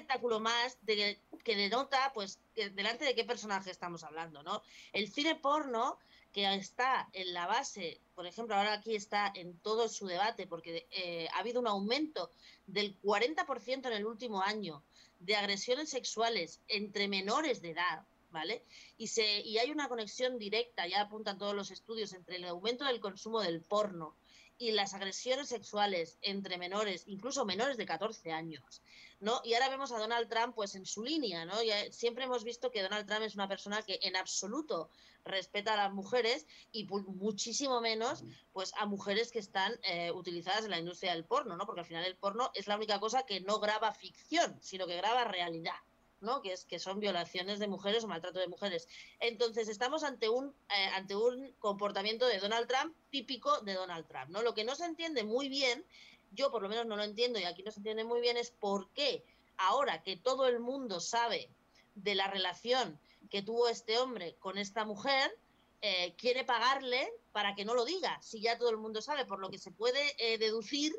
espectáculo más de, que denota, pues, delante de qué personaje estamos hablando, ¿no? El cine porno que está en la base, por ejemplo, ahora aquí está en todo su debate, porque eh, ha habido un aumento del 40% en el último año de agresiones sexuales entre menores de edad, ¿vale? Y, se, y hay una conexión directa, ya apuntan todos los estudios, entre el aumento del consumo del porno y las agresiones sexuales entre menores, incluso menores de 14 años, ¿no? Y ahora vemos a Donald Trump pues en su línea, ¿no? Ya siempre hemos visto que Donald Trump es una persona que en absoluto respeta a las mujeres y muchísimo menos pues a mujeres que están eh, utilizadas en la industria del porno, ¿no? Porque al final el porno es la única cosa que no graba ficción, sino que graba realidad. ¿No? que, es, que son violaciones de mujeres o maltrato de mujeres. Entonces, estamos ante un, eh, ante un comportamiento de Donald Trump típico de Donald Trump. ¿no? Lo que no se entiende muy bien, yo por lo menos no lo entiendo y aquí no se entiende muy bien, es por qué ahora que todo el mundo sabe de la relación que tuvo este hombre con esta mujer, eh, quiere pagarle para que no lo diga, si ya todo el mundo sabe, por lo que se puede eh, deducir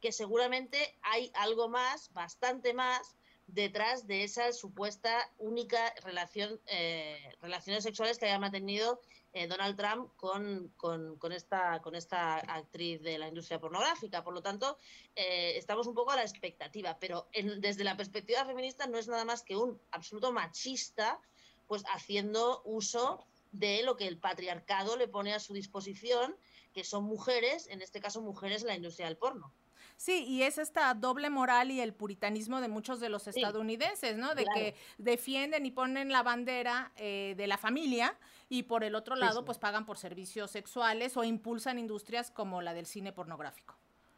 que seguramente hay algo más, bastante más, detrás de esa supuesta única relación, eh, relaciones sexuales que haya mantenido eh, Donald Trump con, con, esta, con esta actriz de la industria pornográfica. Por lo tanto, eh, estamos un poco a la expectativa, pero desde la perspectiva feminista no es nada más que un absoluto machista, pues haciendo uso de lo que el patriarcado le pone a su disposición, que son mujeres, en este caso mujeres en la industria del porno. Sí, y es esta doble moral y el puritanismo de muchos de los estadounidenses, ¿no? De que defienden y ponen la bandera eh, de la familia y por el otro lado, pues pagan por servicios sexuales o impulsan industrias como la del cine pornográfico.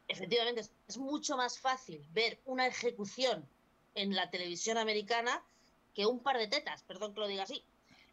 Efectivamente, es mucho más fácil ver una ejecución en la televisión americana que un par de tetas, perdón que lo diga así.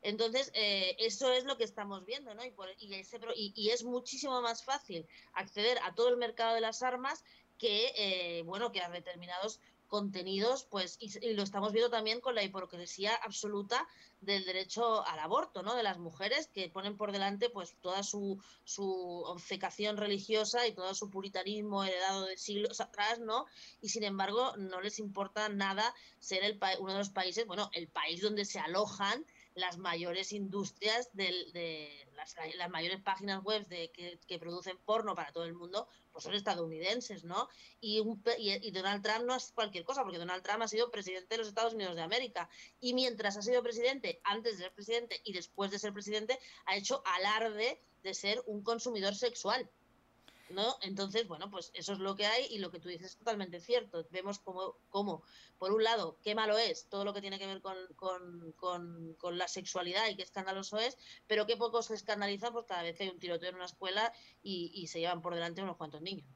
Entonces, eh, eso es lo que estamos viendo, ¿no? Y, y, es muchísimo más fácil acceder a todo el mercado de las armas que, eh, bueno, que a determinados contenidos, pues, y, lo estamos viendo también con la hipocresía absoluta del derecho al aborto, ¿no? De las mujeres que ponen por delante, pues, toda su, su obcecación religiosa y todo su puritanismo heredado de siglos atrás, ¿no? Y sin embargo, no les importa nada ser el uno de los países, bueno, el país donde se alojan las mayores industrias de las, mayores páginas web de, que, producen porno para todo el mundo, pues son estadounidenses, ¿no? Y, y, Donald Trump no es cualquier cosa, porque Donald Trump ha sido presidente de los Estados Unidos de América. Y mientras ha sido presidente, antes de ser presidente y después de ser presidente, ha hecho alarde de ser un consumidor sexual. ¿No? Entonces, bueno, pues eso es lo que hay y lo que tú dices es totalmente cierto. Vemos como, como por un lado, qué malo es todo lo que tiene que ver con, con, con, la sexualidad y qué escandaloso es, pero qué poco se escandaliza pues cada vez hay un tiroteo en una escuela y se llevan por delante unos cuantos niños.